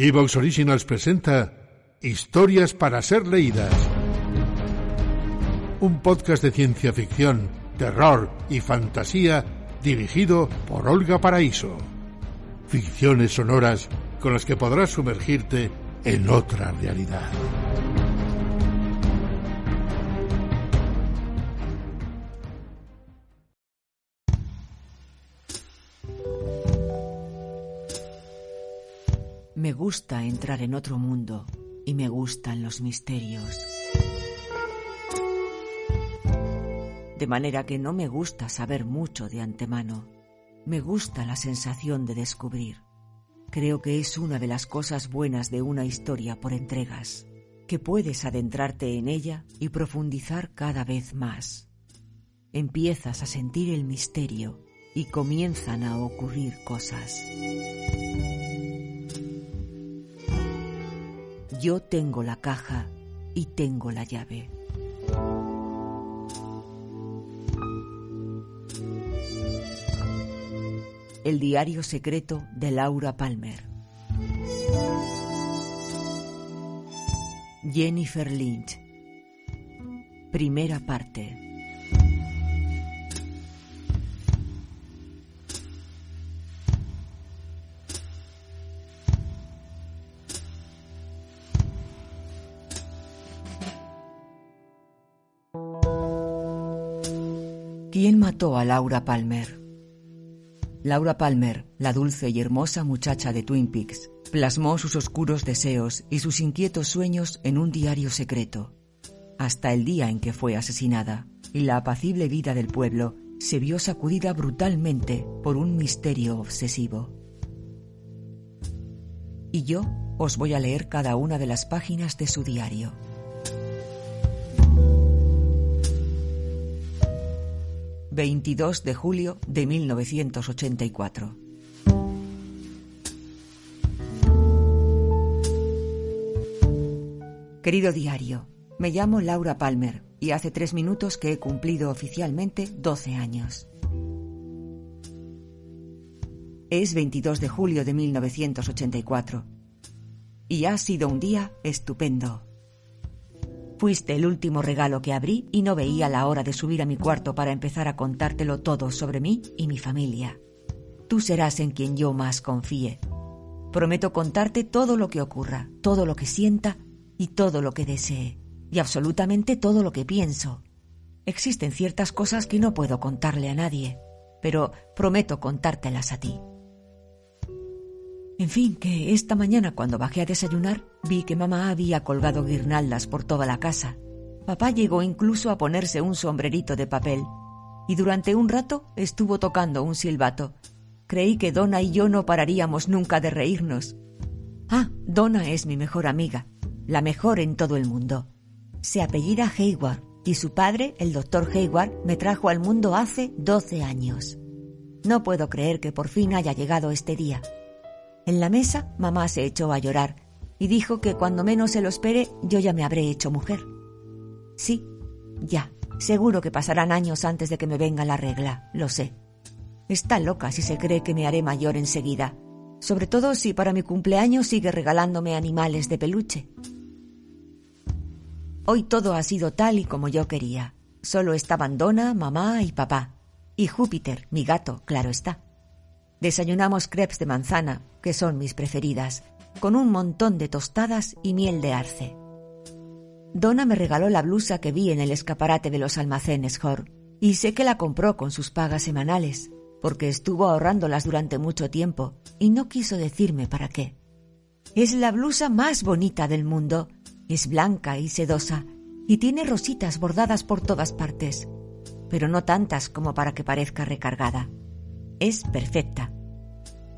Evox Originals presenta Historias para ser leídas. Un podcast de ciencia ficción, terror y fantasía dirigido por Olga Paraíso. Ficciones sonoras con las que podrás sumergirte en otra realidad. Me gusta entrar en otro mundo y me gustan los misterios. De manera que no me gusta saber mucho de antemano. Me gusta la sensación de descubrir. Creo que es una de las cosas buenas de una historia por entregas, que puedes adentrarte en ella y profundizar cada vez más. Empiezas a sentir el misterio y comienzan a ocurrir cosas. Yo tengo la caja y tengo la llave. El diario secreto de Laura Palmer. Jennifer Lynch. Primera parte. ¿Quién mató a Laura Palmer? Laura Palmer, la dulce y hermosa muchacha de Twin Peaks, plasmó sus oscuros deseos y sus inquietos sueños en un diario secreto, hasta el día en que fue asesinada, y la apacible vida del pueblo se vio sacudida brutalmente por un misterio obsesivo. Y yo os voy a leer cada una de las páginas de su diario. 22 de julio de 1984. Querido diario, me llamo Laura Palmer y hace tres minutos que he cumplido oficialmente 12 años. Es 22 de julio de 1984 y ha sido un día estupendo. Fuiste el último regalo que abrí y no veía la hora de subir a mi cuarto para empezar a contártelo todo sobre mí y mi familia. Tú serás en quien yo más confíe. Prometo contarte todo lo que ocurra, todo lo que sienta y todo lo que desee, y absolutamente todo lo que pienso. Existen ciertas cosas que no puedo contarle a nadie, pero prometo contártelas a ti. En fin, que esta mañana cuando bajé a desayunar vi que mamá había colgado guirnaldas por toda la casa. Papá llegó incluso a ponerse un sombrerito de papel y durante un rato estuvo tocando un silbato. Creí que Donna y yo no pararíamos nunca de reírnos. Ah, Donna es mi mejor amiga, la mejor en todo el mundo. Se apellida Hayward y su padre, el doctor Hayward, me trajo al mundo hace 12 años. No puedo creer que por fin haya llegado este día. En la mesa, mamá se echó a llorar y dijo que cuando menos se lo espere yo ya me habré hecho mujer. Sí, ya, seguro que pasarán años antes de que me venga la regla, lo sé. Está loca si se cree que me haré mayor enseguida, sobre todo si para mi cumpleaños sigue regalándome animales de peluche. Hoy todo ha sido tal y como yo quería. Solo estaban Donna, mamá y papá. Y Júpiter, mi gato, claro está. Desayunamos crepes de manzana, que son mis preferidas, con un montón de tostadas y miel de arce. Donna me regaló la blusa que vi en el escaparate de los almacenes Hor, y sé que la compró con sus pagas semanales, porque estuvo ahorrándolas durante mucho tiempo y no quiso decirme para qué. Es la blusa más bonita del mundo, es blanca y sedosa, y tiene rositas bordadas por todas partes, pero no tantas como para que parezca recargada. Es perfecta.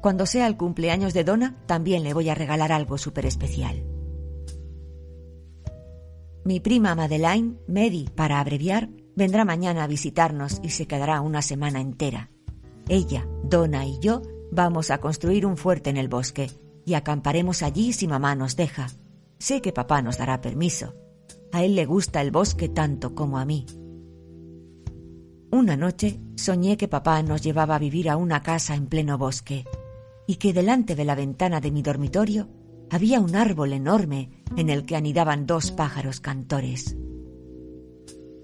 Cuando sea el cumpleaños de Donna, también le voy a regalar algo súper especial. Mi prima Madeleine, Medi, para abreviar, vendrá mañana a visitarnos y se quedará una semana entera. Ella, Donna y yo vamos a construir un fuerte en el bosque y acamparemos allí si mamá nos deja. Sé que papá nos dará permiso. A él le gusta el bosque tanto como a mí. Una noche soñé que papá nos llevaba a vivir a una casa en pleno bosque y que delante de la ventana de mi dormitorio había un árbol enorme en el que anidaban dos pájaros cantores.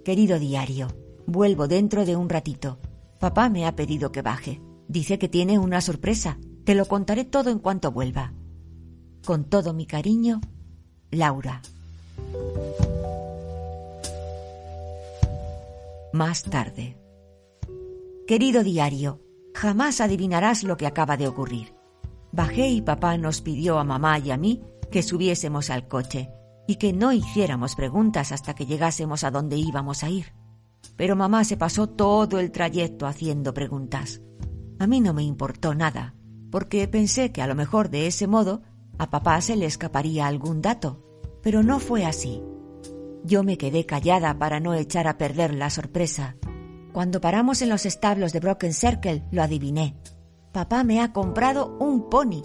Querido diario, vuelvo dentro de un ratito. Papá me ha pedido que baje. Dice que tiene una sorpresa. Te lo contaré todo en cuanto vuelva. Con todo mi cariño, Laura. Más tarde. Querido diario, jamás adivinarás lo que acaba de ocurrir. Bajé y papá nos pidió a mamá y a mí que subiésemos al coche y que no hiciéramos preguntas hasta que llegásemos a donde íbamos a ir. Pero mamá se pasó todo el trayecto haciendo preguntas. A mí no me importó nada, porque pensé que a lo mejor de ese modo a papá se le escaparía algún dato, pero no fue así. Yo me quedé callada para no echar a perder la sorpresa. Cuando paramos en los establos de Broken Circle, lo adiviné. Papá me ha comprado un pony.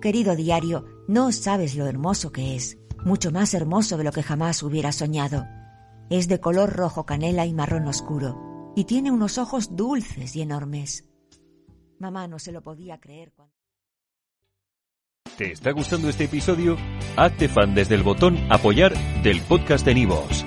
Querido diario, no sabes lo hermoso que es, mucho más hermoso de lo que jamás hubiera soñado. Es de color rojo canela y marrón oscuro, y tiene unos ojos dulces y enormes. Mamá no se lo podía creer cuando... ¿Te está gustando este episodio? Hazte fan desde el botón Apoyar del podcast de Nivos.